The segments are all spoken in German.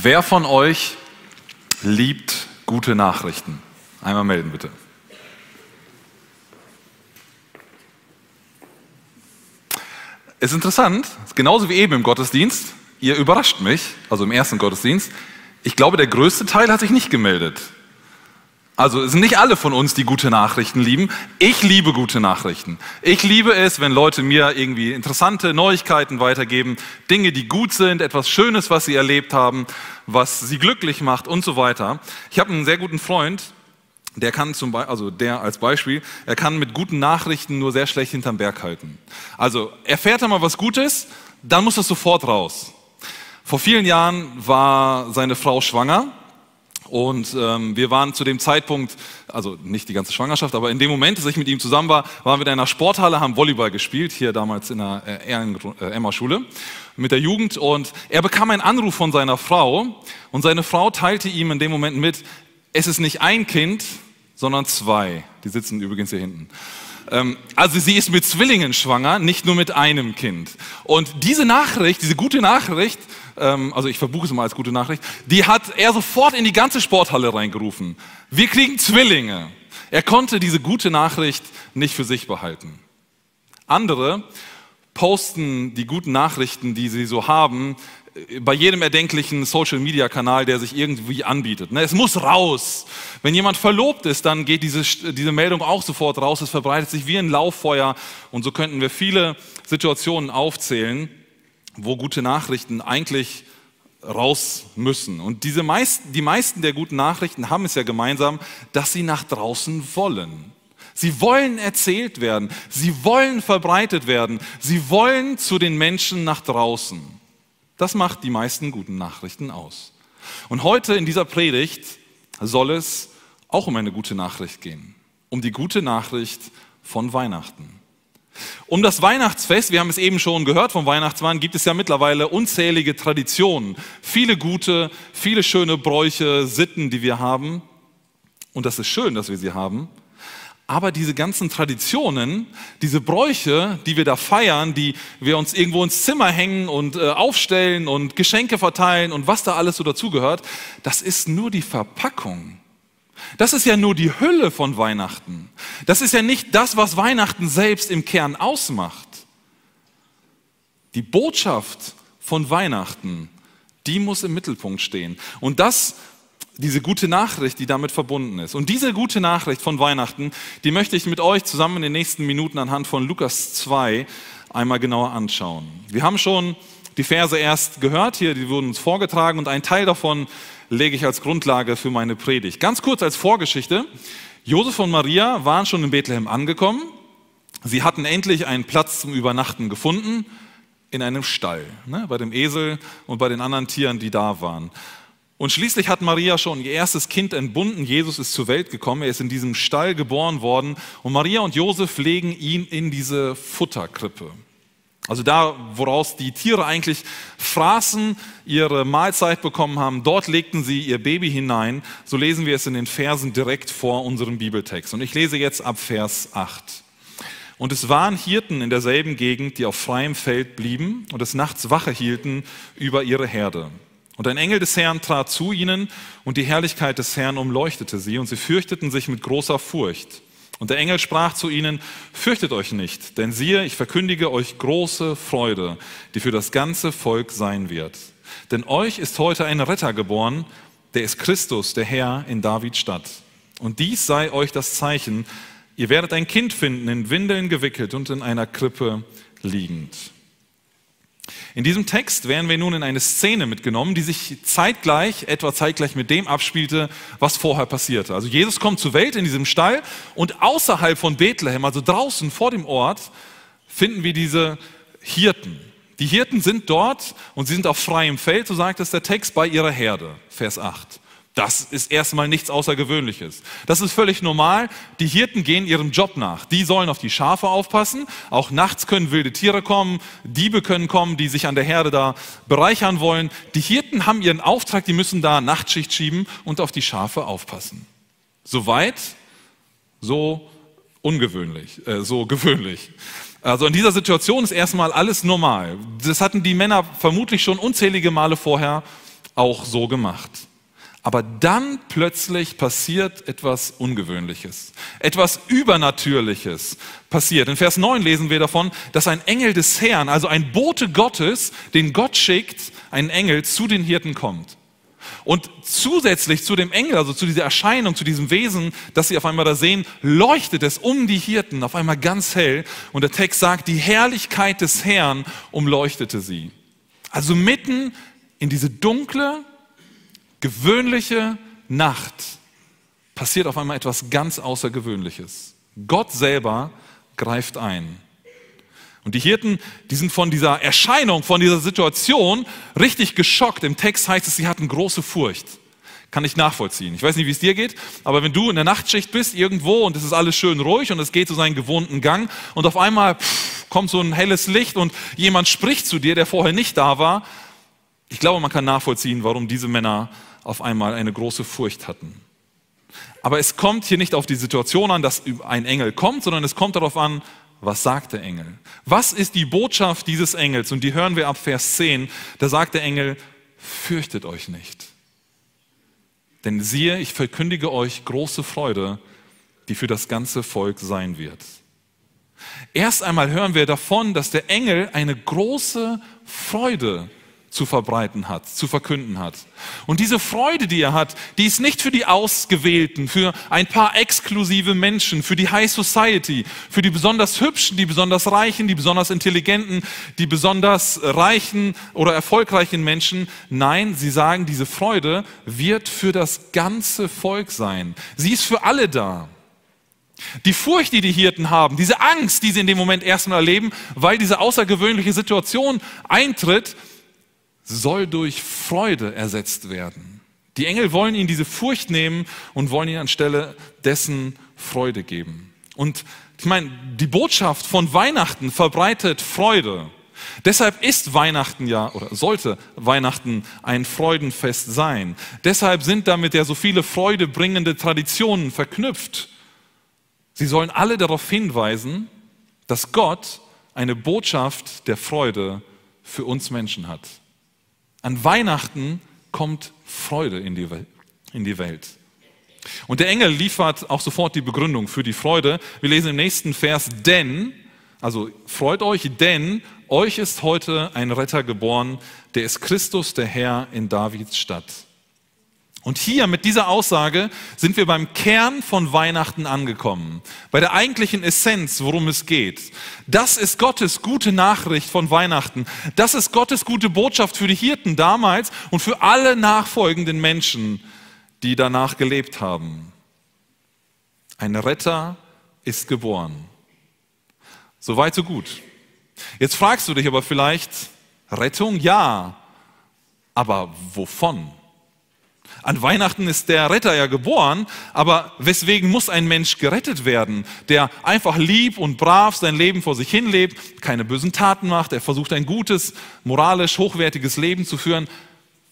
Wer von euch liebt gute Nachrichten? Einmal melden bitte. Es ist interessant, genauso wie eben im Gottesdienst, ihr überrascht mich, also im ersten Gottesdienst. Ich glaube, der größte Teil hat sich nicht gemeldet. Also es sind nicht alle von uns, die gute Nachrichten lieben. Ich liebe gute Nachrichten. Ich liebe es, wenn Leute mir irgendwie interessante Neuigkeiten weitergeben, Dinge, die gut sind, etwas Schönes, was sie erlebt haben, was sie glücklich macht und so weiter. Ich habe einen sehr guten Freund, der kann zum Beispiel, also der als Beispiel, er kann mit guten Nachrichten nur sehr schlecht hinterm Berg halten. Also erfährt er mal was Gutes, dann muss das sofort raus. Vor vielen Jahren war seine Frau schwanger und ähm, wir waren zu dem Zeitpunkt, also nicht die ganze Schwangerschaft, aber in dem Moment, dass ich mit ihm zusammen war, waren wir in einer Sporthalle, haben Volleyball gespielt, hier damals in der äh, äh, Emma-Schule mit der Jugend. Und er bekam einen Anruf von seiner Frau und seine Frau teilte ihm in dem Moment mit, es ist nicht ein Kind, sondern zwei. Die sitzen übrigens hier hinten. Ähm, also sie ist mit Zwillingen schwanger, nicht nur mit einem Kind. Und diese Nachricht, diese gute Nachricht, ähm, also ich verbuche es mal als gute Nachricht, die hat er sofort in die ganze Sporthalle reingerufen. Wir kriegen Zwillinge. Er konnte diese gute Nachricht nicht für sich behalten. Andere posten die guten Nachrichten, die sie so haben, bei jedem erdenklichen Social-Media-Kanal, der sich irgendwie anbietet. Ne, es muss raus. Wenn jemand verlobt ist, dann geht diese, diese Meldung auch sofort raus. Es verbreitet sich wie ein Lauffeuer. Und so könnten wir viele Situationen aufzählen, wo gute Nachrichten eigentlich raus müssen. Und diese meisten, die meisten der guten Nachrichten haben es ja gemeinsam, dass sie nach draußen wollen. Sie wollen erzählt werden. Sie wollen verbreitet werden. Sie wollen zu den Menschen nach draußen. Das macht die meisten guten Nachrichten aus. Und heute in dieser Predigt soll es auch um eine gute Nachricht gehen. Um die gute Nachricht von Weihnachten. Um das Weihnachtsfest, wir haben es eben schon gehört vom Weihnachtsmann, gibt es ja mittlerweile unzählige Traditionen. Viele gute, viele schöne Bräuche, Sitten, die wir haben. Und das ist schön, dass wir sie haben. Aber diese ganzen Traditionen, diese Bräuche, die wir da feiern, die wir uns irgendwo ins Zimmer hängen und äh, aufstellen und Geschenke verteilen und was da alles so dazugehört, das ist nur die Verpackung. Das ist ja nur die Hülle von Weihnachten. Das ist ja nicht das, was Weihnachten selbst im Kern ausmacht. Die Botschaft von Weihnachten, die muss im Mittelpunkt stehen. Und das diese gute Nachricht, die damit verbunden ist. Und diese gute Nachricht von Weihnachten, die möchte ich mit euch zusammen in den nächsten Minuten anhand von Lukas 2 einmal genauer anschauen. Wir haben schon die Verse erst gehört hier, die wurden uns vorgetragen und ein Teil davon lege ich als Grundlage für meine Predigt. Ganz kurz als Vorgeschichte. Josef und Maria waren schon in Bethlehem angekommen. Sie hatten endlich einen Platz zum Übernachten gefunden in einem Stall, ne, bei dem Esel und bei den anderen Tieren, die da waren. Und schließlich hat Maria schon ihr erstes Kind entbunden. Jesus ist zur Welt gekommen. Er ist in diesem Stall geboren worden. Und Maria und Josef legen ihn in diese Futterkrippe. Also da, woraus die Tiere eigentlich fraßen, ihre Mahlzeit bekommen haben, dort legten sie ihr Baby hinein. So lesen wir es in den Versen direkt vor unserem Bibeltext. Und ich lese jetzt ab Vers 8. Und es waren Hirten in derselben Gegend, die auf freiem Feld blieben und des Nachts Wache hielten über ihre Herde. Und ein Engel des Herrn trat zu ihnen und die Herrlichkeit des Herrn umleuchtete sie und sie fürchteten sich mit großer Furcht. Und der Engel sprach zu ihnen, fürchtet euch nicht, denn siehe, ich verkündige euch große Freude, die für das ganze Volk sein wird. Denn euch ist heute ein Retter geboren, der ist Christus, der Herr in Davids Stadt. Und dies sei euch das Zeichen, ihr werdet ein Kind finden, in Windeln gewickelt und in einer Krippe liegend. In diesem Text werden wir nun in eine Szene mitgenommen, die sich zeitgleich, etwa zeitgleich mit dem abspielte, was vorher passierte. Also Jesus kommt zur Welt in diesem Stall und außerhalb von Bethlehem, also draußen vor dem Ort, finden wir diese Hirten. Die Hirten sind dort und sie sind auf freiem Feld, so sagt es der Text, bei ihrer Herde, Vers 8. Das ist erstmal nichts Außergewöhnliches. Das ist völlig normal. Die Hirten gehen ihrem Job nach. Die sollen auf die Schafe aufpassen. Auch nachts können wilde Tiere kommen. Diebe können kommen, die sich an der Herde da bereichern wollen. Die Hirten haben ihren Auftrag, die müssen da Nachtschicht schieben und auf die Schafe aufpassen. Soweit, so ungewöhnlich, äh, so gewöhnlich. Also in dieser Situation ist erstmal alles normal. Das hatten die Männer vermutlich schon unzählige Male vorher auch so gemacht. Aber dann plötzlich passiert etwas Ungewöhnliches, etwas Übernatürliches passiert. In Vers 9 lesen wir davon, dass ein Engel des Herrn, also ein Bote Gottes, den Gott schickt, ein Engel zu den Hirten kommt. Und zusätzlich zu dem Engel, also zu dieser Erscheinung, zu diesem Wesen, das sie auf einmal da sehen, leuchtet es um die Hirten auf einmal ganz hell. Und der Text sagt, die Herrlichkeit des Herrn umleuchtete sie. Also mitten in diese dunkle, gewöhnliche Nacht passiert auf einmal etwas ganz Außergewöhnliches. Gott selber greift ein. Und die Hirten, die sind von dieser Erscheinung, von dieser Situation richtig geschockt. Im Text heißt es, sie hatten große Furcht. Kann ich nachvollziehen. Ich weiß nicht, wie es dir geht, aber wenn du in der Nachtschicht bist irgendwo und es ist alles schön ruhig und es geht so seinen gewohnten Gang und auf einmal pff, kommt so ein helles Licht und jemand spricht zu dir, der vorher nicht da war, ich glaube, man kann nachvollziehen, warum diese Männer auf einmal eine große Furcht hatten. Aber es kommt hier nicht auf die Situation an, dass ein Engel kommt, sondern es kommt darauf an, was sagt der Engel? Was ist die Botschaft dieses Engels? Und die hören wir ab Vers 10. Da sagt der Engel, fürchtet euch nicht. Denn siehe, ich verkündige euch große Freude, die für das ganze Volk sein wird. Erst einmal hören wir davon, dass der Engel eine große Freude zu verbreiten hat, zu verkünden hat. Und diese Freude, die er hat, die ist nicht für die Ausgewählten, für ein paar exklusive Menschen, für die High Society, für die besonders hübschen, die besonders reichen, die besonders intelligenten, die besonders reichen oder erfolgreichen Menschen. Nein, sie sagen, diese Freude wird für das ganze Volk sein. Sie ist für alle da. Die Furcht, die die Hirten haben, diese Angst, die sie in dem Moment erstmal erleben, weil diese außergewöhnliche Situation eintritt, soll durch Freude ersetzt werden. Die Engel wollen ihnen diese Furcht nehmen und wollen ihnen anstelle dessen Freude geben. Und ich meine, die Botschaft von Weihnachten verbreitet Freude. Deshalb ist Weihnachten ja oder sollte Weihnachten ein Freudenfest sein. Deshalb sind damit ja so viele freudebringende Traditionen verknüpft. Sie sollen alle darauf hinweisen, dass Gott eine Botschaft der Freude für uns Menschen hat. An Weihnachten kommt Freude in die, in die Welt. Und der Engel liefert auch sofort die Begründung für die Freude. Wir lesen im nächsten Vers, denn, also freut euch, denn euch ist heute ein Retter geboren, der ist Christus, der Herr in Davids Stadt. Und hier mit dieser Aussage sind wir beim Kern von Weihnachten angekommen, bei der eigentlichen Essenz, worum es geht. Das ist Gottes gute Nachricht von Weihnachten. Das ist Gottes gute Botschaft für die Hirten damals und für alle nachfolgenden Menschen, die danach gelebt haben. Ein Retter ist geboren. So weit, so gut. Jetzt fragst du dich aber vielleicht, Rettung ja, aber wovon? An Weihnachten ist der Retter ja geboren, aber weswegen muss ein Mensch gerettet werden, der einfach lieb und brav sein Leben vor sich hin lebt, keine bösen Taten macht, er versucht ein gutes, moralisch hochwertiges Leben zu führen.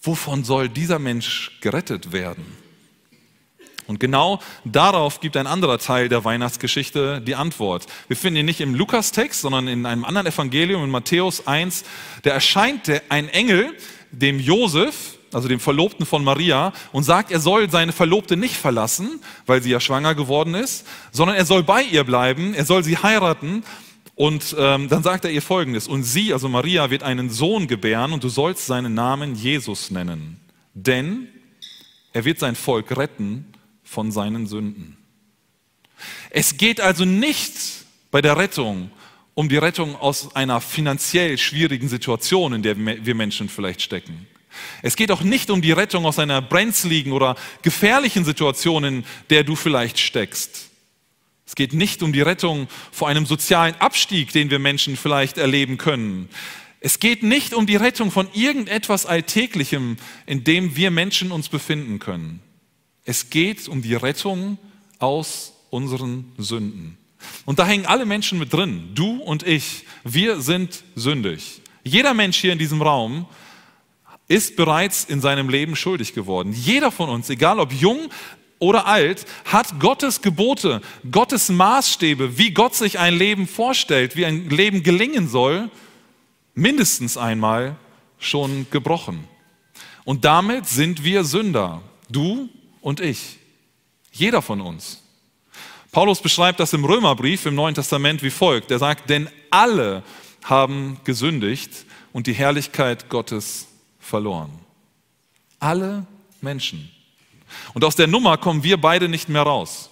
Wovon soll dieser Mensch gerettet werden? Und genau darauf gibt ein anderer Teil der Weihnachtsgeschichte die Antwort. Wir finden ihn nicht im Lukas-Text, sondern in einem anderen Evangelium, in Matthäus 1. Da erscheint ein Engel dem Josef, also dem Verlobten von Maria, und sagt, er soll seine Verlobte nicht verlassen, weil sie ja schwanger geworden ist, sondern er soll bei ihr bleiben, er soll sie heiraten. Und ähm, dann sagt er ihr folgendes, und sie, also Maria, wird einen Sohn gebären und du sollst seinen Namen Jesus nennen, denn er wird sein Volk retten von seinen Sünden. Es geht also nicht bei der Rettung um die Rettung aus einer finanziell schwierigen Situation, in der wir Menschen vielleicht stecken. Es geht auch nicht um die Rettung aus einer brenzligen oder gefährlichen Situation, in der du vielleicht steckst. Es geht nicht um die Rettung vor einem sozialen Abstieg, den wir Menschen vielleicht erleben können. Es geht nicht um die Rettung von irgendetwas Alltäglichem, in dem wir Menschen uns befinden können. Es geht um die Rettung aus unseren Sünden. Und da hängen alle Menschen mit drin, du und ich. Wir sind sündig. Jeder Mensch hier in diesem Raum ist bereits in seinem Leben schuldig geworden. Jeder von uns, egal ob jung oder alt, hat Gottes Gebote, Gottes Maßstäbe, wie Gott sich ein Leben vorstellt, wie ein Leben gelingen soll, mindestens einmal schon gebrochen. Und damit sind wir Sünder. Du und ich. Jeder von uns. Paulus beschreibt das im Römerbrief im Neuen Testament wie folgt. Er sagt, denn alle haben gesündigt und die Herrlichkeit Gottes verloren. Alle Menschen. Und aus der Nummer kommen wir beide nicht mehr raus.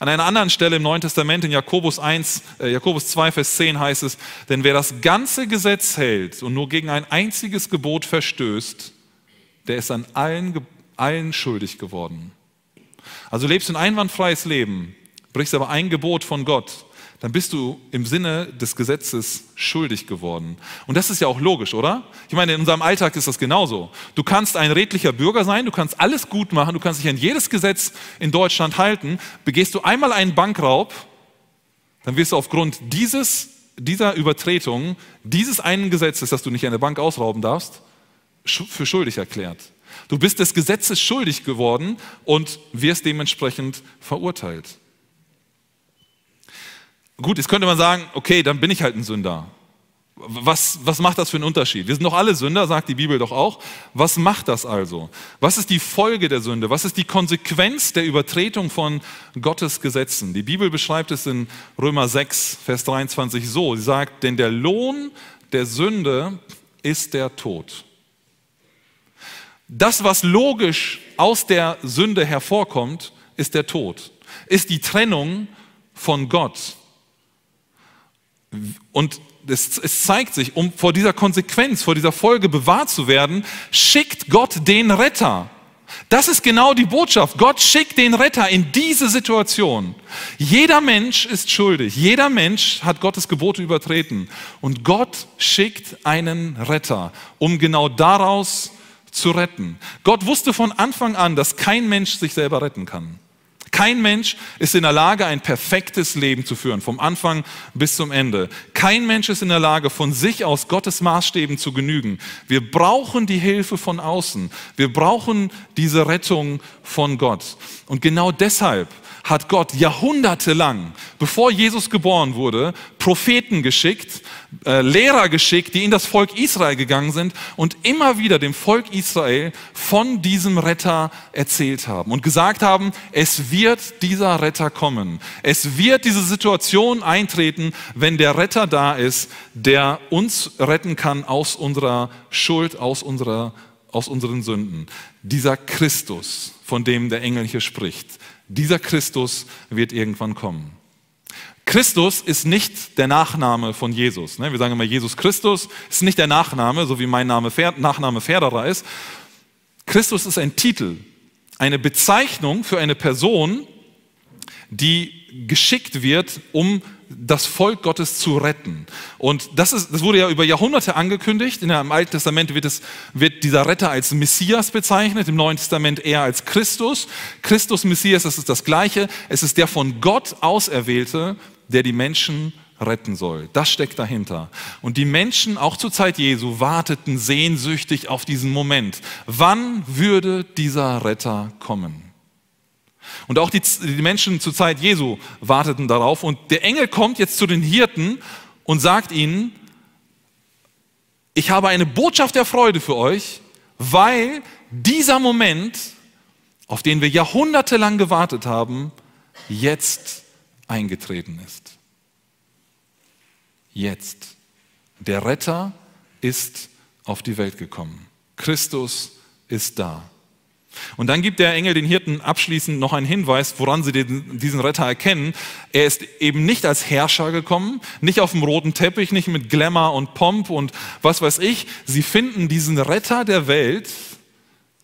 An einer anderen Stelle im Neuen Testament, in Jakobus, 1, äh, Jakobus 2, Vers 10 heißt es, denn wer das ganze Gesetz hält und nur gegen ein einziges Gebot verstößt, der ist an allen, allen schuldig geworden. Also lebst du ein einwandfreies Leben, brichst aber ein Gebot von Gott, dann bist du im Sinne des Gesetzes schuldig geworden. Und das ist ja auch logisch, oder? Ich meine, in unserem Alltag ist das genauso. Du kannst ein redlicher Bürger sein, du kannst alles gut machen, du kannst dich an jedes Gesetz in Deutschland halten. Begehst du einmal einen Bankraub, dann wirst du aufgrund dieses, dieser Übertretung, dieses einen Gesetzes, dass du nicht eine Bank ausrauben darfst, für schuldig erklärt. Du bist des Gesetzes schuldig geworden und wirst dementsprechend verurteilt. Gut, jetzt könnte man sagen, okay, dann bin ich halt ein Sünder. Was, was macht das für einen Unterschied? Wir sind doch alle Sünder, sagt die Bibel doch auch. Was macht das also? Was ist die Folge der Sünde? Was ist die Konsequenz der Übertretung von Gottes Gesetzen? Die Bibel beschreibt es in Römer 6, Vers 23 so. Sie sagt, denn der Lohn der Sünde ist der Tod. Das, was logisch aus der Sünde hervorkommt, ist der Tod, ist die Trennung von Gott. Und es, es, zeigt sich, um vor dieser Konsequenz, vor dieser Folge bewahrt zu werden, schickt Gott den Retter. Das ist genau die Botschaft. Gott schickt den Retter in diese Situation. Jeder Mensch ist schuldig. Jeder Mensch hat Gottes Gebote übertreten. Und Gott schickt einen Retter, um genau daraus zu retten. Gott wusste von Anfang an, dass kein Mensch sich selber retten kann. Kein Mensch ist in der Lage, ein perfektes Leben zu führen, vom Anfang bis zum Ende. Kein Mensch ist in der Lage, von sich aus Gottes Maßstäben zu genügen. Wir brauchen die Hilfe von außen. Wir brauchen diese Rettung von Gott. Und genau deshalb hat Gott jahrhundertelang, bevor Jesus geboren wurde, Propheten geschickt, äh, Lehrer geschickt, die in das Volk Israel gegangen sind und immer wieder dem Volk Israel von diesem Retter erzählt haben und gesagt haben, es wird dieser Retter kommen. Es wird diese Situation eintreten, wenn der Retter da ist, der uns retten kann aus unserer Schuld, aus unserer aus unseren Sünden. Dieser Christus, von dem der Engel hier spricht, dieser Christus wird irgendwann kommen. Christus ist nicht der Nachname von Jesus. Ne? Wir sagen immer, Jesus Christus ist nicht der Nachname, so wie mein Name, Nachname Ferderer ist. Christus ist ein Titel, eine Bezeichnung für eine Person, die geschickt wird, um das Volk Gottes zu retten. Und das, ist, das wurde ja über Jahrhunderte angekündigt. In Im Alten Testament wird, es, wird dieser Retter als Messias bezeichnet, im Neuen Testament eher als Christus. Christus, Messias, das ist das Gleiche. Es ist der von Gott Auserwählte, der die Menschen retten soll. Das steckt dahinter. Und die Menschen, auch zur Zeit Jesu, warteten sehnsüchtig auf diesen Moment. Wann würde dieser Retter kommen? Und auch die, die Menschen zur Zeit Jesu warteten darauf. Und der Engel kommt jetzt zu den Hirten und sagt ihnen, ich habe eine Botschaft der Freude für euch, weil dieser Moment, auf den wir jahrhundertelang gewartet haben, jetzt eingetreten ist. Jetzt. Der Retter ist auf die Welt gekommen. Christus ist da. Und dann gibt der Engel den Hirten abschließend noch einen Hinweis, woran sie den, diesen Retter erkennen. Er ist eben nicht als Herrscher gekommen, nicht auf dem roten Teppich, nicht mit Glamour und Pomp und was weiß ich. Sie finden diesen Retter der Welt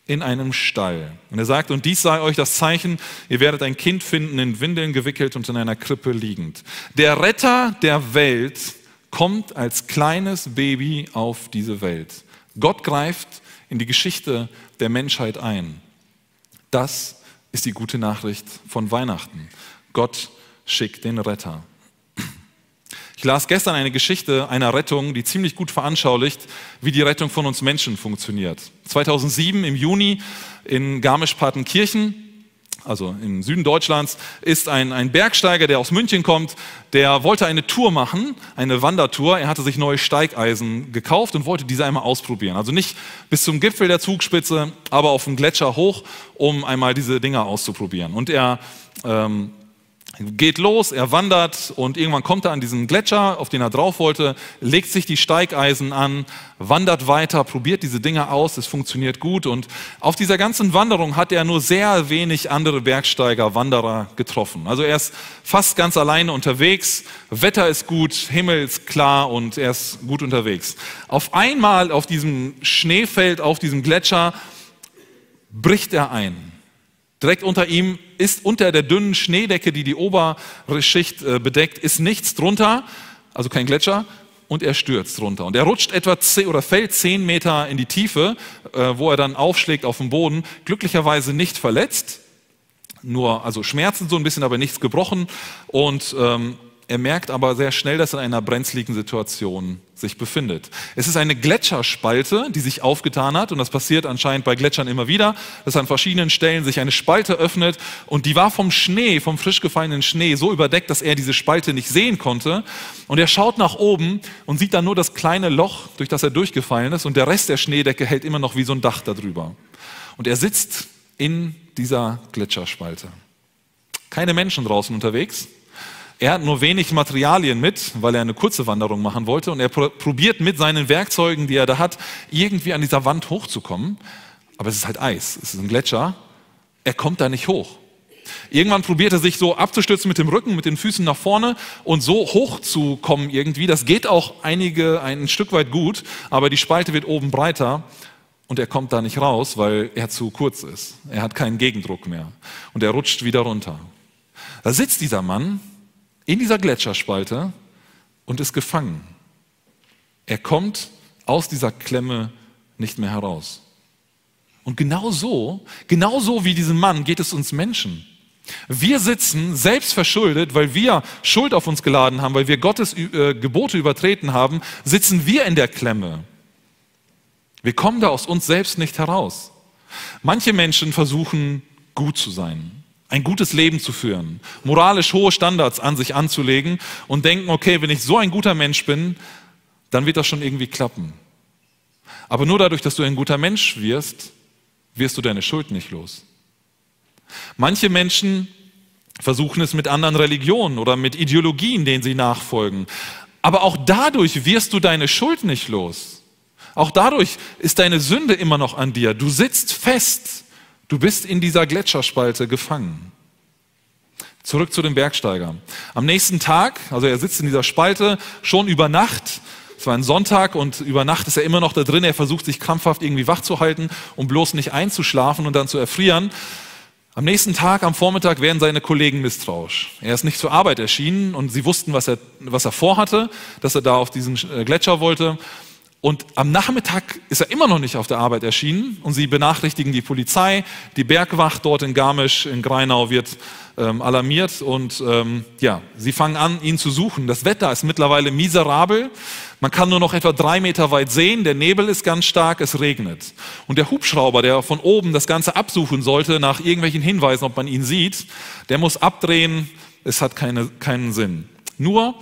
in einem Stall. Und er sagt, und dies sei euch das Zeichen, ihr werdet ein Kind finden, in Windeln gewickelt und in einer Krippe liegend. Der Retter der Welt kommt als kleines Baby auf diese Welt. Gott greift in die Geschichte der Menschheit ein. Das ist die gute Nachricht von Weihnachten. Gott schickt den Retter. Ich las gestern eine Geschichte einer Rettung, die ziemlich gut veranschaulicht, wie die Rettung von uns Menschen funktioniert. 2007 im Juni in Garmisch-Partenkirchen also im Süden Deutschlands, ist ein, ein Bergsteiger, der aus München kommt, der wollte eine Tour machen, eine Wandertour. Er hatte sich neue Steigeisen gekauft und wollte diese einmal ausprobieren. Also nicht bis zum Gipfel der Zugspitze, aber auf den Gletscher hoch, um einmal diese Dinger auszuprobieren. Und er ähm, geht los, er wandert und irgendwann kommt er an diesen Gletscher, auf den er drauf wollte, legt sich die Steigeisen an, wandert weiter, probiert diese Dinge aus, es funktioniert gut und auf dieser ganzen Wanderung hat er nur sehr wenig andere Bergsteiger, Wanderer getroffen. Also er ist fast ganz alleine unterwegs, Wetter ist gut, Himmel ist klar und er ist gut unterwegs. Auf einmal auf diesem Schneefeld, auf diesem Gletscher bricht er ein. Direkt unter ihm ist unter der dünnen Schneedecke, die die obere Schicht äh, bedeckt, ist nichts drunter, also kein Gletscher, und er stürzt runter. Und er rutscht etwa zehn, oder fällt zehn Meter in die Tiefe, äh, wo er dann aufschlägt auf den Boden. Glücklicherweise nicht verletzt, nur also Schmerzen so ein bisschen, aber nichts gebrochen. Und ähm, er merkt aber sehr schnell, dass er in einer brenzligen Situation sich befindet. Es ist eine Gletscherspalte, die sich aufgetan hat und das passiert anscheinend bei Gletschern immer wieder, dass an verschiedenen Stellen sich eine Spalte öffnet und die war vom Schnee, vom frisch gefallenen Schnee so überdeckt, dass er diese Spalte nicht sehen konnte und er schaut nach oben und sieht dann nur das kleine Loch, durch das er durchgefallen ist und der Rest der Schneedecke hält immer noch wie so ein Dach darüber. Und er sitzt in dieser Gletscherspalte. Keine Menschen draußen unterwegs, er hat nur wenig Materialien mit, weil er eine kurze Wanderung machen wollte und er probiert mit seinen Werkzeugen, die er da hat, irgendwie an dieser Wand hochzukommen. Aber es ist halt Eis, es ist ein Gletscher. Er kommt da nicht hoch. Irgendwann probiert er sich so abzustürzen mit dem Rücken, mit den Füßen nach vorne und so hochzukommen irgendwie. Das geht auch einige, ein Stück weit gut, aber die Spalte wird oben breiter und er kommt da nicht raus, weil er zu kurz ist. Er hat keinen Gegendruck mehr und er rutscht wieder runter. Da sitzt dieser Mann in dieser Gletscherspalte und ist gefangen. Er kommt aus dieser Klemme nicht mehr heraus. Und genau so, genau so wie diesem Mann geht es uns Menschen. Wir sitzen selbst verschuldet, weil wir Schuld auf uns geladen haben, weil wir Gottes äh, Gebote übertreten haben, sitzen wir in der Klemme. Wir kommen da aus uns selbst nicht heraus. Manche Menschen versuchen gut zu sein ein gutes Leben zu führen, moralisch hohe Standards an sich anzulegen und denken, okay, wenn ich so ein guter Mensch bin, dann wird das schon irgendwie klappen. Aber nur dadurch, dass du ein guter Mensch wirst, wirst du deine Schuld nicht los. Manche Menschen versuchen es mit anderen Religionen oder mit Ideologien, denen sie nachfolgen. Aber auch dadurch wirst du deine Schuld nicht los. Auch dadurch ist deine Sünde immer noch an dir. Du sitzt fest Du bist in dieser Gletscherspalte gefangen. Zurück zu dem Bergsteiger. Am nächsten Tag, also er sitzt in dieser Spalte, schon über Nacht, es war ein Sonntag und über Nacht ist er immer noch da drin, er versucht sich krampfhaft irgendwie wach zu halten, um bloß nicht einzuschlafen und dann zu erfrieren. Am nächsten Tag, am Vormittag, werden seine Kollegen misstrauisch. Er ist nicht zur Arbeit erschienen und sie wussten, was er, was er vorhatte, dass er da auf diesen äh, Gletscher wollte. Und am Nachmittag ist er immer noch nicht auf der Arbeit erschienen und sie benachrichtigen die Polizei. Die Bergwacht dort in Garmisch, in Greinau wird ähm, alarmiert und ähm, ja, sie fangen an, ihn zu suchen. Das Wetter ist mittlerweile miserabel. Man kann nur noch etwa drei Meter weit sehen. Der Nebel ist ganz stark, es regnet. Und der Hubschrauber, der von oben das Ganze absuchen sollte, nach irgendwelchen Hinweisen, ob man ihn sieht, der muss abdrehen. Es hat keine, keinen Sinn. Nur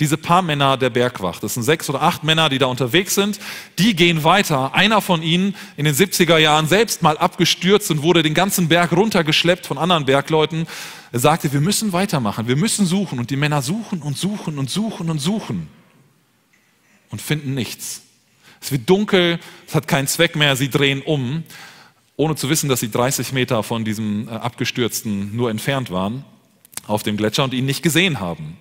diese paar Männer der Bergwacht, das sind sechs oder acht Männer, die da unterwegs sind, die gehen weiter. Einer von ihnen in den 70er Jahren selbst mal abgestürzt und wurde den ganzen Berg runtergeschleppt von anderen Bergleuten. Er sagte, wir müssen weitermachen, wir müssen suchen. Und die Männer suchen und suchen und suchen und suchen und finden nichts. Es wird dunkel, es hat keinen Zweck mehr, sie drehen um, ohne zu wissen, dass sie 30 Meter von diesem äh, Abgestürzten nur entfernt waren auf dem Gletscher und ihn nicht gesehen haben.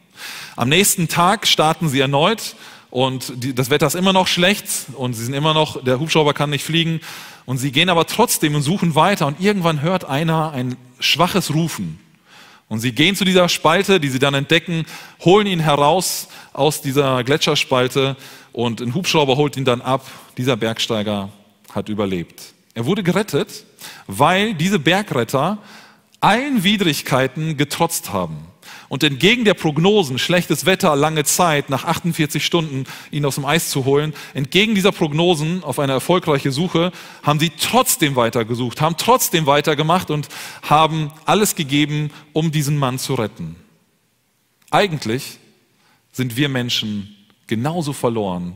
Am nächsten Tag starten sie erneut und die, das Wetter ist immer noch schlecht und sie sind immer noch, der Hubschrauber kann nicht fliegen und sie gehen aber trotzdem und suchen weiter und irgendwann hört einer ein schwaches Rufen. Und sie gehen zu dieser Spalte, die sie dann entdecken, holen ihn heraus aus dieser Gletscherspalte und ein Hubschrauber holt ihn dann ab. Dieser Bergsteiger hat überlebt. Er wurde gerettet, weil diese Bergretter allen Widrigkeiten getrotzt haben. Und entgegen der Prognosen, schlechtes Wetter, lange Zeit, nach 48 Stunden ihn aus dem Eis zu holen, entgegen dieser Prognosen auf eine erfolgreiche Suche, haben sie trotzdem weitergesucht, haben trotzdem weitergemacht und haben alles gegeben, um diesen Mann zu retten. Eigentlich sind wir Menschen genauso verloren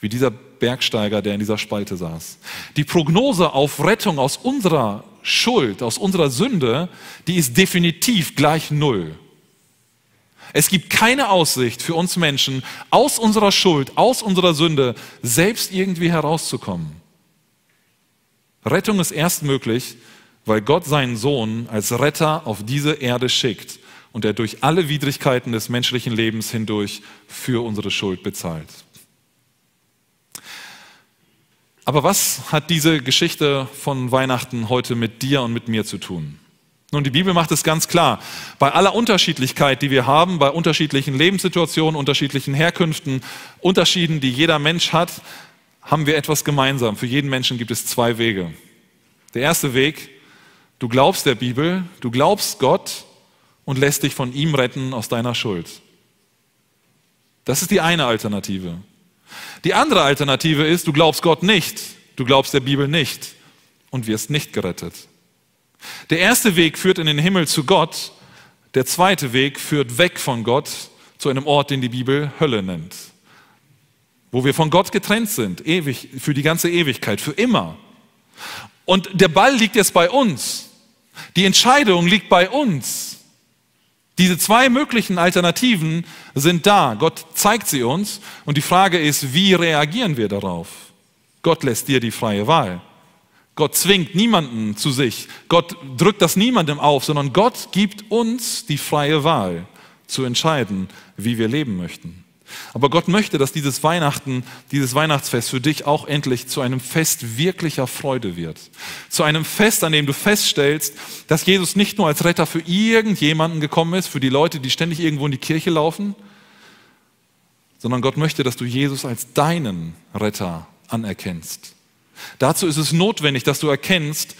wie dieser Bergsteiger, der in dieser Spalte saß. Die Prognose auf Rettung aus unserer Schuld, aus unserer Sünde, die ist definitiv gleich Null. Es gibt keine Aussicht für uns Menschen, aus unserer Schuld, aus unserer Sünde selbst irgendwie herauszukommen. Rettung ist erst möglich, weil Gott seinen Sohn als Retter auf diese Erde schickt und er durch alle Widrigkeiten des menschlichen Lebens hindurch für unsere Schuld bezahlt. Aber was hat diese Geschichte von Weihnachten heute mit dir und mit mir zu tun? Nun, die Bibel macht es ganz klar. Bei aller Unterschiedlichkeit, die wir haben, bei unterschiedlichen Lebenssituationen, unterschiedlichen Herkünften, Unterschieden, die jeder Mensch hat, haben wir etwas gemeinsam. Für jeden Menschen gibt es zwei Wege. Der erste Weg, du glaubst der Bibel, du glaubst Gott und lässt dich von ihm retten aus deiner Schuld. Das ist die eine Alternative. Die andere Alternative ist, du glaubst Gott nicht, du glaubst der Bibel nicht und wirst nicht gerettet. Der erste Weg führt in den Himmel zu Gott, der zweite Weg führt weg von Gott zu einem Ort, den die Bibel Hölle nennt, wo wir von Gott getrennt sind, ewig, für die ganze Ewigkeit, für immer. Und der Ball liegt jetzt bei uns. Die Entscheidung liegt bei uns. Diese zwei möglichen Alternativen sind da. Gott zeigt sie uns und die Frage ist, wie reagieren wir darauf? Gott lässt dir die freie Wahl. Gott zwingt niemanden zu sich. Gott drückt das niemandem auf, sondern Gott gibt uns die freie Wahl zu entscheiden, wie wir leben möchten. Aber Gott möchte, dass dieses Weihnachten, dieses Weihnachtsfest für dich auch endlich zu einem Fest wirklicher Freude wird. Zu einem Fest, an dem du feststellst, dass Jesus nicht nur als Retter für irgendjemanden gekommen ist, für die Leute, die ständig irgendwo in die Kirche laufen, sondern Gott möchte, dass du Jesus als deinen Retter anerkennst. Dazu ist es notwendig, dass du erkennst,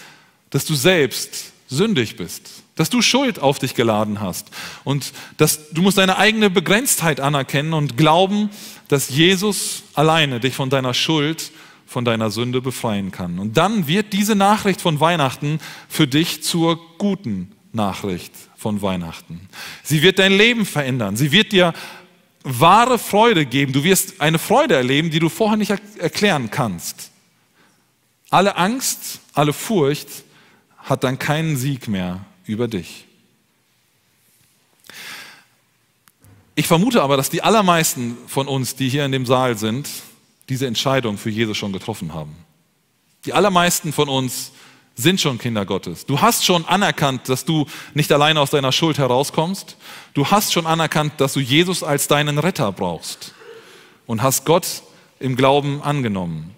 dass du selbst sündig bist, dass du Schuld auf dich geladen hast und dass du musst deine eigene Begrenztheit anerkennen und glauben, dass Jesus alleine dich von deiner Schuld, von deiner Sünde befreien kann. Und dann wird diese Nachricht von Weihnachten für dich zur guten Nachricht von Weihnachten. Sie wird dein Leben verändern. Sie wird dir wahre Freude geben. Du wirst eine Freude erleben, die du vorher nicht erklären kannst. Alle Angst, alle Furcht hat dann keinen Sieg mehr über dich. Ich vermute aber, dass die allermeisten von uns, die hier in dem Saal sind, diese Entscheidung für Jesus schon getroffen haben. Die allermeisten von uns sind schon Kinder Gottes. Du hast schon anerkannt, dass du nicht alleine aus deiner Schuld herauskommst. Du hast schon anerkannt, dass du Jesus als deinen Retter brauchst und hast Gott im Glauben angenommen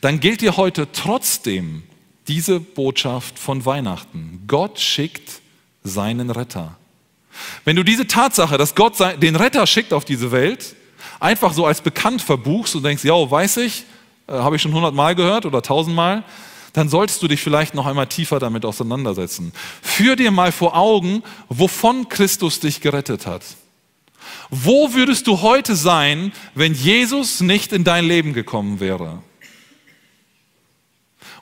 dann gilt dir heute trotzdem diese Botschaft von Weihnachten. Gott schickt seinen Retter. Wenn du diese Tatsache, dass Gott den Retter schickt auf diese Welt, einfach so als bekannt verbuchst und denkst, ja, weiß ich, äh, habe ich schon hundertmal gehört oder tausendmal, dann solltest du dich vielleicht noch einmal tiefer damit auseinandersetzen. Führ dir mal vor Augen, wovon Christus dich gerettet hat. Wo würdest du heute sein, wenn Jesus nicht in dein Leben gekommen wäre?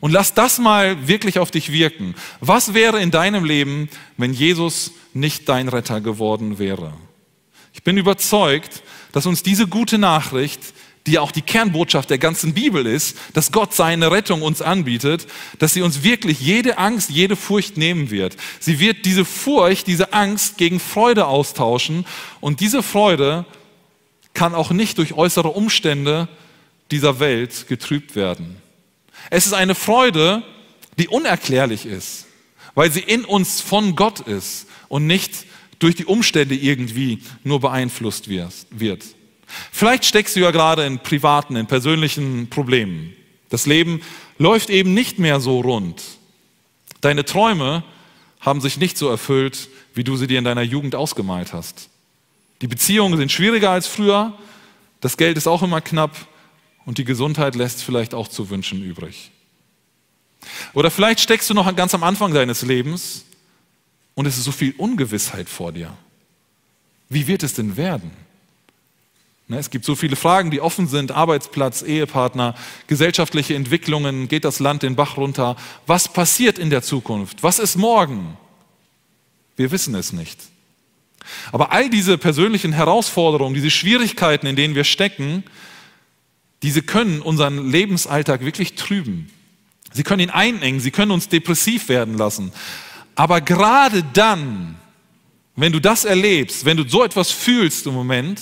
Und lass das mal wirklich auf dich wirken. Was wäre in deinem Leben, wenn Jesus nicht dein Retter geworden wäre? Ich bin überzeugt, dass uns diese gute Nachricht, die auch die Kernbotschaft der ganzen Bibel ist, dass Gott seine Rettung uns anbietet, dass sie uns wirklich jede Angst, jede Furcht nehmen wird. Sie wird diese Furcht, diese Angst gegen Freude austauschen und diese Freude kann auch nicht durch äußere Umstände dieser Welt getrübt werden. Es ist eine Freude, die unerklärlich ist, weil sie in uns von Gott ist und nicht durch die Umstände irgendwie nur beeinflusst wird. Vielleicht steckst du ja gerade in privaten, in persönlichen Problemen. Das Leben läuft eben nicht mehr so rund. Deine Träume haben sich nicht so erfüllt, wie du sie dir in deiner Jugend ausgemalt hast. Die Beziehungen sind schwieriger als früher, das Geld ist auch immer knapp und die Gesundheit lässt vielleicht auch zu wünschen übrig. Oder vielleicht steckst du noch ganz am Anfang deines Lebens und es ist so viel Ungewissheit vor dir. Wie wird es denn werden? Ne, es gibt so viele Fragen, die offen sind. Arbeitsplatz, Ehepartner, gesellschaftliche Entwicklungen, geht das Land den Bach runter? Was passiert in der Zukunft? Was ist morgen? Wir wissen es nicht. Aber all diese persönlichen Herausforderungen, diese Schwierigkeiten, in denen wir stecken, diese können unseren Lebensalltag wirklich trüben. Sie können ihn einengen, sie können uns depressiv werden lassen. Aber gerade dann, wenn du das erlebst, wenn du so etwas fühlst im Moment,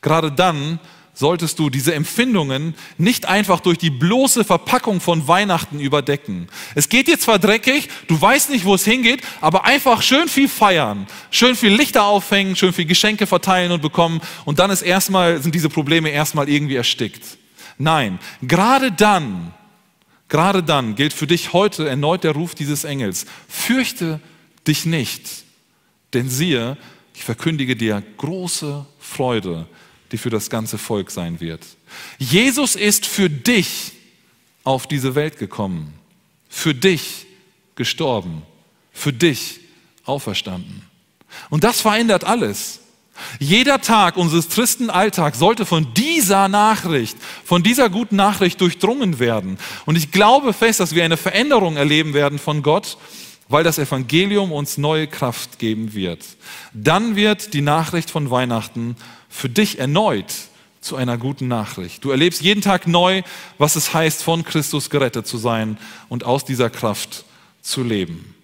gerade dann solltest du diese Empfindungen nicht einfach durch die bloße Verpackung von Weihnachten überdecken. Es geht dir zwar dreckig, du weißt nicht, wo es hingeht, aber einfach schön viel feiern, schön viel Lichter aufhängen, schön viel Geschenke verteilen und bekommen und dann ist erstmal, sind diese Probleme erstmal irgendwie erstickt. Nein, gerade dann, gerade dann gilt für dich heute erneut der Ruf dieses Engels. Fürchte dich nicht, denn siehe, ich verkündige dir große Freude, die für das ganze Volk sein wird. Jesus ist für dich auf diese Welt gekommen, für dich gestorben, für dich auferstanden. Und das verändert alles. Jeder Tag unseres tristen Alltags sollte von dieser Nachricht, von dieser guten Nachricht durchdrungen werden. Und ich glaube fest, dass wir eine Veränderung erleben werden von Gott, weil das Evangelium uns neue Kraft geben wird. Dann wird die Nachricht von Weihnachten für dich erneut zu einer guten Nachricht. Du erlebst jeden Tag neu, was es heißt, von Christus gerettet zu sein und aus dieser Kraft zu leben.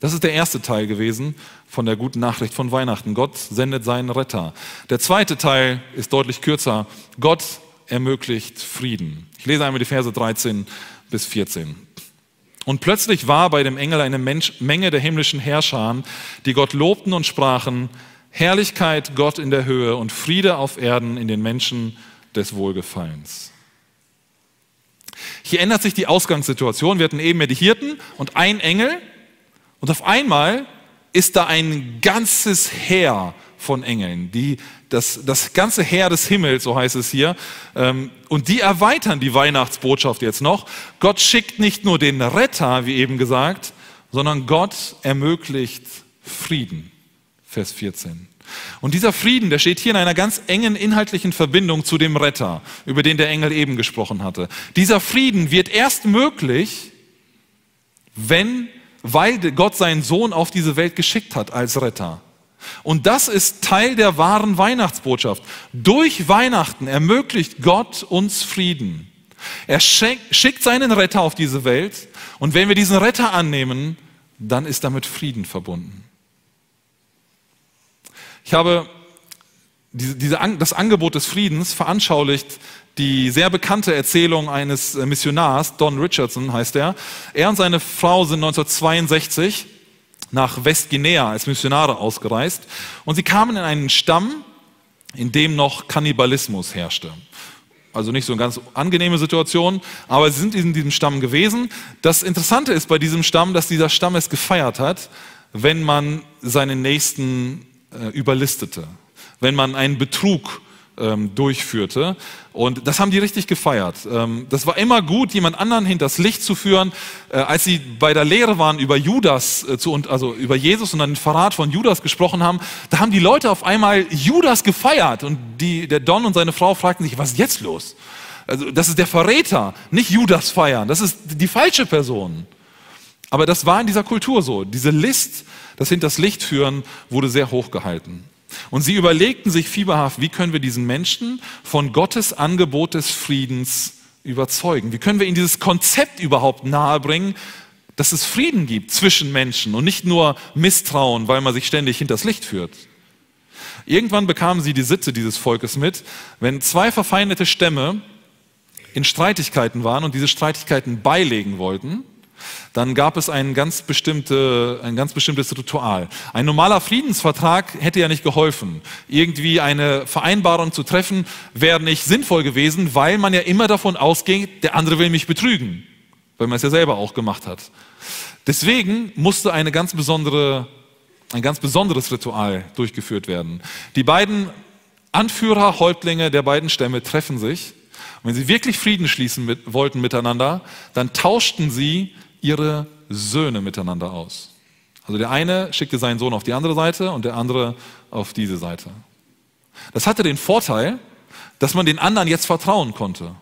Das ist der erste Teil gewesen von der guten Nachricht von Weihnachten. Gott sendet seinen Retter. Der zweite Teil ist deutlich kürzer. Gott ermöglicht Frieden. Ich lese einmal die Verse 13 bis 14. Und plötzlich war bei dem Engel eine Menge der himmlischen Herrscher, die Gott lobten und sprachen, Herrlichkeit Gott in der Höhe und Friede auf Erden in den Menschen des Wohlgefallens. Hier ändert sich die Ausgangssituation. Wir hatten eben mehr die Hirten und ein Engel und auf einmal ist da ein ganzes Heer von Engeln, die, das, das ganze Heer des Himmels, so heißt es hier, ähm, und die erweitern die Weihnachtsbotschaft jetzt noch. Gott schickt nicht nur den Retter, wie eben gesagt, sondern Gott ermöglicht Frieden. Vers 14. Und dieser Frieden, der steht hier in einer ganz engen inhaltlichen Verbindung zu dem Retter, über den der Engel eben gesprochen hatte. Dieser Frieden wird erst möglich, wenn, weil Gott seinen Sohn auf diese Welt geschickt hat als Retter. Und das ist Teil der wahren Weihnachtsbotschaft. Durch Weihnachten ermöglicht Gott uns Frieden. Er schickt seinen Retter auf diese Welt und wenn wir diesen Retter annehmen, dann ist damit Frieden verbunden. Ich habe diese, diese, das Angebot des Friedens veranschaulicht die sehr bekannte Erzählung eines Missionars, Don Richardson heißt er. Er und seine Frau sind 1962 nach Westguinea als Missionare ausgereist und sie kamen in einen Stamm, in dem noch Kannibalismus herrschte. Also nicht so eine ganz angenehme Situation, aber sie sind in diesem Stamm gewesen. Das Interessante ist bei diesem Stamm, dass dieser Stamm es gefeiert hat, wenn man seinen Nächsten äh, überlistete, wenn man einen Betrug ähm, durchführte. Und das haben die richtig gefeiert. Ähm, das war immer gut, jemand anderen hinters Licht zu führen. Äh, als sie bei der Lehre waren über Judas, äh, zu, also über Jesus und dann den Verrat von Judas gesprochen haben, da haben die Leute auf einmal Judas gefeiert. Und die, der Don und seine Frau fragten sich, was ist jetzt los? Also das ist der Verräter, nicht Judas feiern. Das ist die falsche Person. Aber das war in dieser Kultur so. Diese List, das hinters Licht führen, wurde sehr hoch gehalten. Und sie überlegten sich fieberhaft, wie können wir diesen Menschen von Gottes Angebot des Friedens überzeugen? Wie können wir ihnen dieses Konzept überhaupt nahebringen, dass es Frieden gibt zwischen Menschen und nicht nur Misstrauen, weil man sich ständig hinters Licht führt? Irgendwann bekamen sie die Sitte dieses Volkes mit, wenn zwei verfeindete Stämme in Streitigkeiten waren und diese Streitigkeiten beilegen wollten, dann gab es ein ganz, bestimmte, ein ganz bestimmtes Ritual. Ein normaler Friedensvertrag hätte ja nicht geholfen. Irgendwie eine Vereinbarung zu treffen, wäre nicht sinnvoll gewesen, weil man ja immer davon ausgeht, der andere will mich betrügen, weil man es ja selber auch gemacht hat. Deswegen musste eine ganz besondere, ein ganz besonderes Ritual durchgeführt werden. Die beiden Anführer, Häuptlinge der beiden Stämme treffen sich. Und wenn sie wirklich Frieden schließen mit, wollten miteinander, dann tauschten sie ihre Söhne miteinander aus. Also der eine schickte seinen Sohn auf die andere Seite und der andere auf diese Seite. Das hatte den Vorteil, dass man den anderen jetzt vertrauen konnte.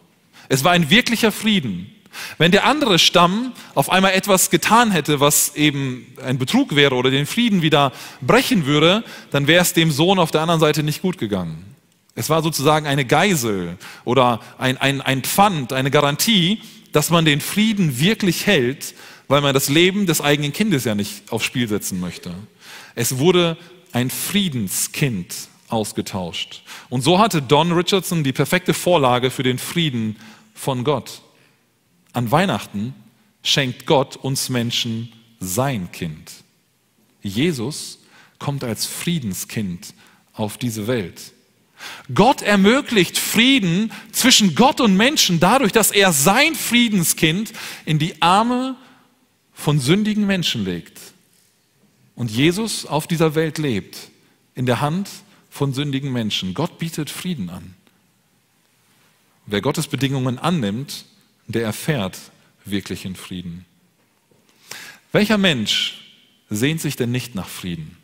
Es war ein wirklicher Frieden. Wenn der andere Stamm auf einmal etwas getan hätte, was eben ein Betrug wäre oder den Frieden wieder brechen würde, dann wäre es dem Sohn auf der anderen Seite nicht gut gegangen. Es war sozusagen eine Geisel oder ein, ein, ein Pfand, eine Garantie, dass man den Frieden wirklich hält, weil man das Leben des eigenen Kindes ja nicht aufs Spiel setzen möchte. Es wurde ein Friedenskind ausgetauscht. Und so hatte Don Richardson die perfekte Vorlage für den Frieden von Gott. An Weihnachten schenkt Gott uns Menschen sein Kind. Jesus kommt als Friedenskind auf diese Welt. Gott ermöglicht Frieden zwischen Gott und Menschen dadurch, dass er sein Friedenskind in die Arme von sündigen Menschen legt. Und Jesus auf dieser Welt lebt, in der Hand von sündigen Menschen. Gott bietet Frieden an. Wer Gottes Bedingungen annimmt, der erfährt wirklichen Frieden. Welcher Mensch sehnt sich denn nicht nach Frieden?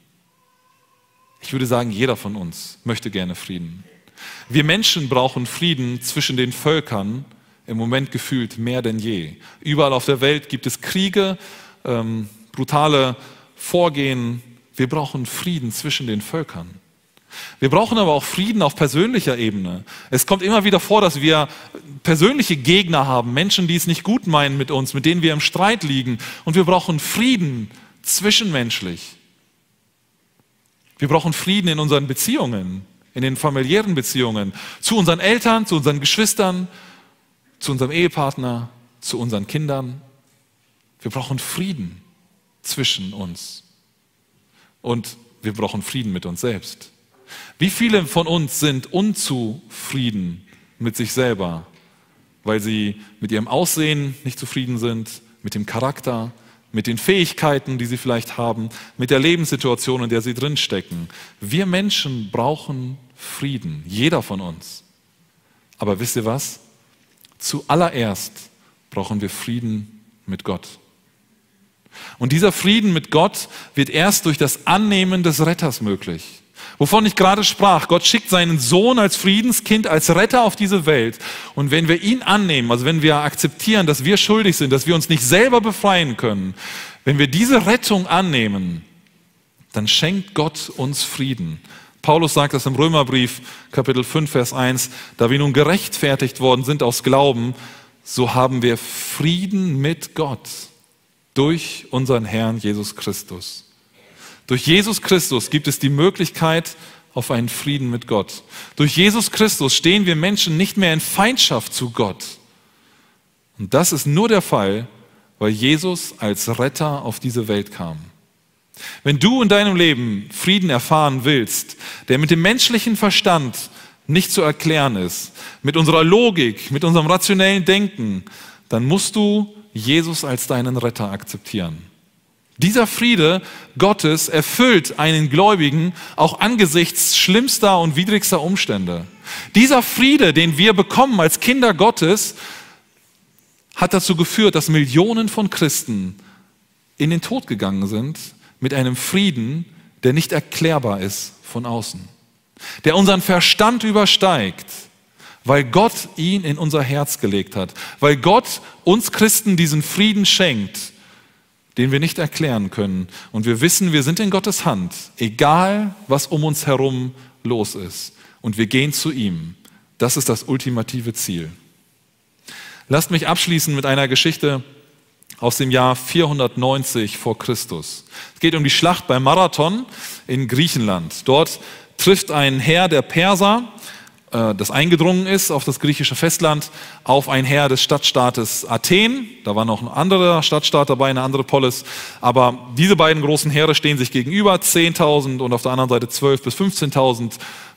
Ich würde sagen, jeder von uns möchte gerne Frieden. Wir Menschen brauchen Frieden zwischen den Völkern, im Moment gefühlt mehr denn je. Überall auf der Welt gibt es Kriege, ähm, brutale Vorgehen. Wir brauchen Frieden zwischen den Völkern. Wir brauchen aber auch Frieden auf persönlicher Ebene. Es kommt immer wieder vor, dass wir persönliche Gegner haben, Menschen, die es nicht gut meinen mit uns, mit denen wir im Streit liegen. Und wir brauchen Frieden zwischenmenschlich. Wir brauchen Frieden in unseren Beziehungen, in den familiären Beziehungen, zu unseren Eltern, zu unseren Geschwistern, zu unserem Ehepartner, zu unseren Kindern. Wir brauchen Frieden zwischen uns. Und wir brauchen Frieden mit uns selbst. Wie viele von uns sind unzufrieden mit sich selber, weil sie mit ihrem Aussehen nicht zufrieden sind, mit dem Charakter, mit den Fähigkeiten, die sie vielleicht haben, mit der Lebenssituation, in der sie drinstecken. Wir Menschen brauchen Frieden, jeder von uns. Aber wisst ihr was? Zuallererst brauchen wir Frieden mit Gott. Und dieser Frieden mit Gott wird erst durch das Annehmen des Retters möglich. Wovon ich gerade sprach, Gott schickt seinen Sohn als Friedenskind, als Retter auf diese Welt. Und wenn wir ihn annehmen, also wenn wir akzeptieren, dass wir schuldig sind, dass wir uns nicht selber befreien können, wenn wir diese Rettung annehmen, dann schenkt Gott uns Frieden. Paulus sagt das im Römerbrief, Kapitel 5, Vers 1, da wir nun gerechtfertigt worden sind aus Glauben, so haben wir Frieden mit Gott durch unseren Herrn Jesus Christus. Durch Jesus Christus gibt es die Möglichkeit auf einen Frieden mit Gott. Durch Jesus Christus stehen wir Menschen nicht mehr in Feindschaft zu Gott. Und das ist nur der Fall, weil Jesus als Retter auf diese Welt kam. Wenn du in deinem Leben Frieden erfahren willst, der mit dem menschlichen Verstand nicht zu erklären ist, mit unserer Logik, mit unserem rationellen Denken, dann musst du Jesus als deinen Retter akzeptieren. Dieser Friede Gottes erfüllt einen Gläubigen auch angesichts schlimmster und widrigster Umstände. Dieser Friede, den wir bekommen als Kinder Gottes, hat dazu geführt, dass Millionen von Christen in den Tod gegangen sind mit einem Frieden, der nicht erklärbar ist von außen, der unseren Verstand übersteigt, weil Gott ihn in unser Herz gelegt hat, weil Gott uns Christen diesen Frieden schenkt den wir nicht erklären können. Und wir wissen, wir sind in Gottes Hand, egal was um uns herum los ist. Und wir gehen zu ihm. Das ist das ultimative Ziel. Lasst mich abschließen mit einer Geschichte aus dem Jahr 490 vor Christus. Es geht um die Schlacht bei Marathon in Griechenland. Dort trifft ein Herr der Perser das eingedrungen ist auf das griechische Festland, auf ein Heer des Stadtstaates Athen. Da war noch ein anderer Stadtstaat dabei, eine andere Polis. Aber diese beiden großen Heere stehen sich gegenüber, 10.000 und auf der anderen Seite 12.000 bis 15.000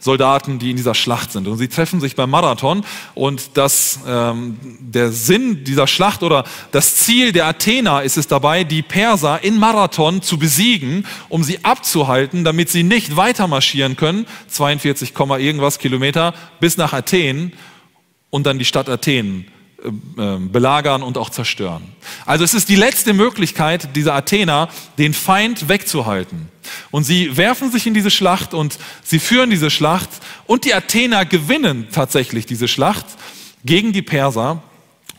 Soldaten, die in dieser Schlacht sind. Und sie treffen sich beim Marathon. Und das, ähm, der Sinn dieser Schlacht oder das Ziel der Athener ist es dabei, die Perser in Marathon zu besiegen, um sie abzuhalten, damit sie nicht weiter marschieren können, 42, irgendwas Kilometer bis nach Athen und dann die Stadt Athen belagern und auch zerstören. Also es ist die letzte Möglichkeit dieser Athener, den Feind wegzuhalten. Und sie werfen sich in diese Schlacht und sie führen diese Schlacht und die Athener gewinnen tatsächlich diese Schlacht gegen die Perser.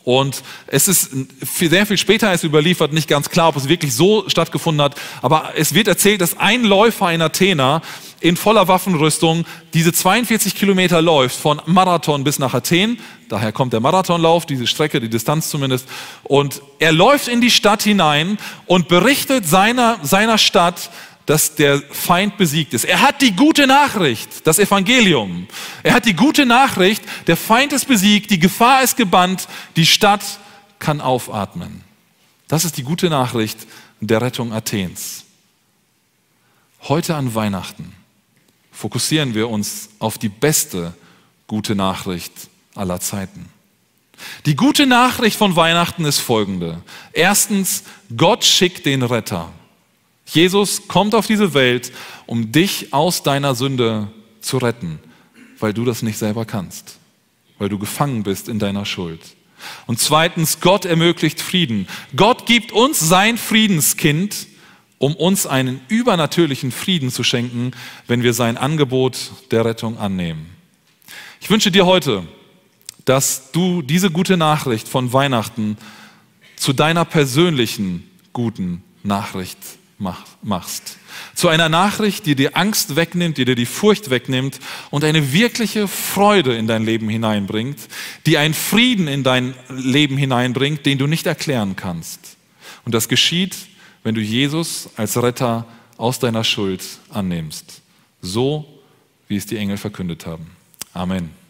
Und es ist sehr viel später ist überliefert, nicht ganz klar, ob es wirklich so stattgefunden hat, aber es wird erzählt, dass ein Läufer in Athena in voller Waffenrüstung diese 42 Kilometer läuft, von Marathon bis nach Athen. Daher kommt der Marathonlauf, diese Strecke, die Distanz zumindest. Und er läuft in die Stadt hinein und berichtet seiner, seiner Stadt, dass der Feind besiegt ist. Er hat die gute Nachricht, das Evangelium. Er hat die gute Nachricht, der Feind ist besiegt, die Gefahr ist gebannt, die Stadt kann aufatmen. Das ist die gute Nachricht der Rettung Athens. Heute an Weihnachten fokussieren wir uns auf die beste gute Nachricht aller Zeiten. Die gute Nachricht von Weihnachten ist folgende. Erstens, Gott schickt den Retter. Jesus kommt auf diese Welt, um dich aus deiner Sünde zu retten, weil du das nicht selber kannst, weil du gefangen bist in deiner Schuld. Und zweitens, Gott ermöglicht Frieden. Gott gibt uns sein Friedenskind, um uns einen übernatürlichen Frieden zu schenken, wenn wir sein Angebot der Rettung annehmen. Ich wünsche dir heute, dass du diese gute Nachricht von Weihnachten zu deiner persönlichen guten Nachricht machst. Zu einer Nachricht, die dir Angst wegnimmt, die dir die Furcht wegnimmt und eine wirkliche Freude in dein Leben hineinbringt, die einen Frieden in dein Leben hineinbringt, den du nicht erklären kannst. Und das geschieht, wenn du Jesus als Retter aus deiner Schuld annimmst. So, wie es die Engel verkündet haben. Amen.